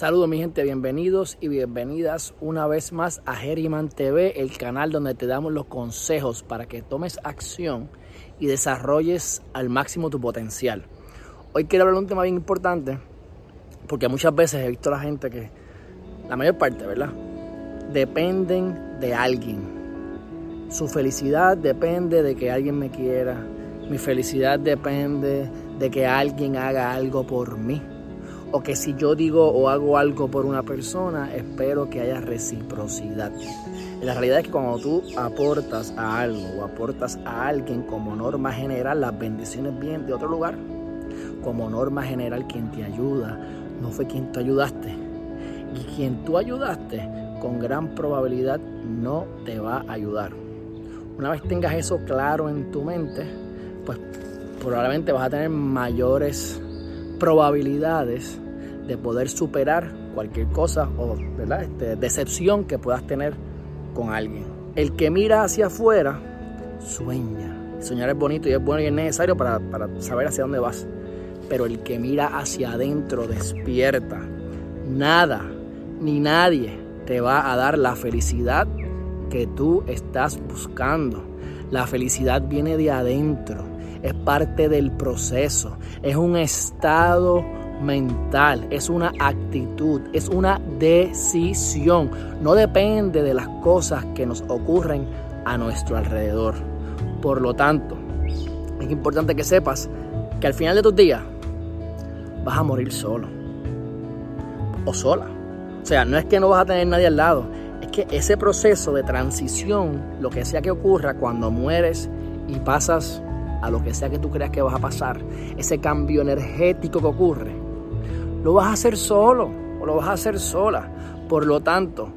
Saludos mi gente, bienvenidos y bienvenidas una vez más a Geriman TV, el canal donde te damos los consejos para que tomes acción y desarrolles al máximo tu potencial. Hoy quiero hablar de un tema bien importante porque muchas veces he visto a la gente que, la mayor parte, ¿verdad? Dependen de alguien. Su felicidad depende de que alguien me quiera. Mi felicidad depende de que alguien haga algo por mí o que si yo digo o hago algo por una persona, espero que haya reciprocidad. la realidad es que cuando tú aportas a algo o aportas a alguien como norma general, las bendiciones vienen de otro lugar. Como norma general, quien te ayuda no fue quien tú ayudaste. Y quien tú ayudaste, con gran probabilidad no te va a ayudar. Una vez tengas eso claro en tu mente, pues probablemente vas a tener mayores probabilidades de poder superar cualquier cosa o ¿verdad? Este, decepción que puedas tener con alguien. El que mira hacia afuera sueña. Soñar es bonito y es bueno y es necesario para, para saber hacia dónde vas. Pero el que mira hacia adentro despierta. Nada ni nadie te va a dar la felicidad que tú estás buscando. La felicidad viene de adentro es parte del proceso, es un estado mental, es una actitud, es una decisión. No depende de las cosas que nos ocurren a nuestro alrededor. Por lo tanto, es importante que sepas que al final de tus días vas a morir solo o sola. O sea, no es que no vas a tener nadie al lado, es que ese proceso de transición, lo que sea que ocurra cuando mueres y pasas a lo que sea que tú creas que vas a pasar, ese cambio energético que ocurre, lo vas a hacer solo o lo vas a hacer sola. Por lo tanto,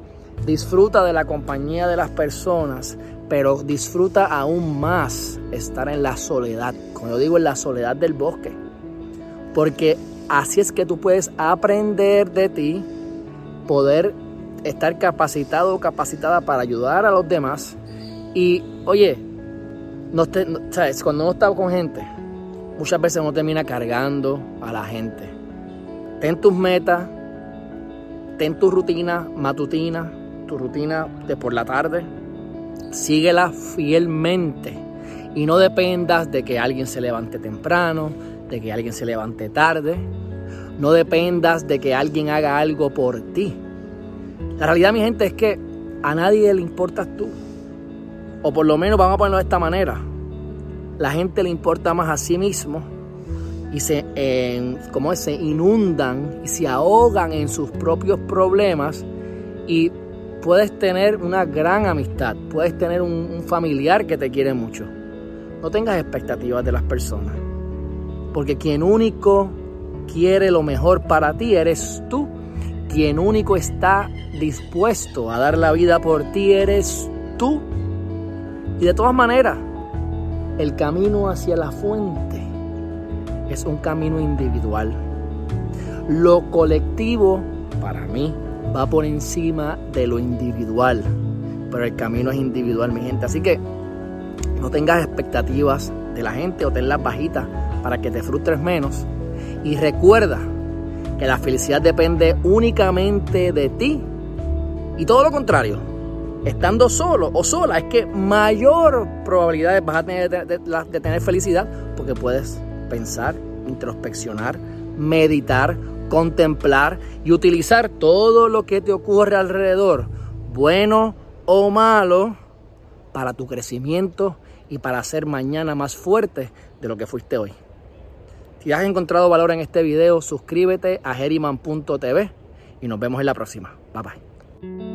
disfruta de la compañía de las personas, pero disfruta aún más estar en la soledad, como yo digo, en la soledad del bosque. Porque así es que tú puedes aprender de ti, poder estar capacitado o capacitada para ayudar a los demás. Y oye, no ¿sabes? cuando uno está con gente, muchas veces uno termina cargando a la gente. Ten tus metas, ten tu rutina matutina, tu rutina de por la tarde, síguela fielmente y no dependas de que alguien se levante temprano, de que alguien se levante tarde, no dependas de que alguien haga algo por ti. La realidad, mi gente, es que a nadie le importas tú. O por lo menos vamos a ponerlo de esta manera. La gente le importa más a sí mismo y se, como se inundan y se ahogan en sus propios problemas y puedes tener una gran amistad, puedes tener un, un familiar que te quiere mucho. No tengas expectativas de las personas, porque quien único quiere lo mejor para ti eres tú. Quien único está dispuesto a dar la vida por ti eres tú. Y de todas maneras, el camino hacia la fuente es un camino individual. Lo colectivo, para mí, va por encima de lo individual. Pero el camino es individual, mi gente. Así que no tengas expectativas de la gente o tenlas bajitas para que te frustres menos. Y recuerda que la felicidad depende únicamente de ti. Y todo lo contrario, estando solo o sola, es que mayor probabilidad vas a tener de, tener felicidad porque puedes pensar, introspeccionar, meditar, contemplar y utilizar todo lo que te ocurre alrededor, bueno o malo, para tu crecimiento y para ser mañana más fuerte de lo que fuiste hoy. Si has encontrado valor en este video, suscríbete a geriman.tv y nos vemos en la próxima. Bye bye.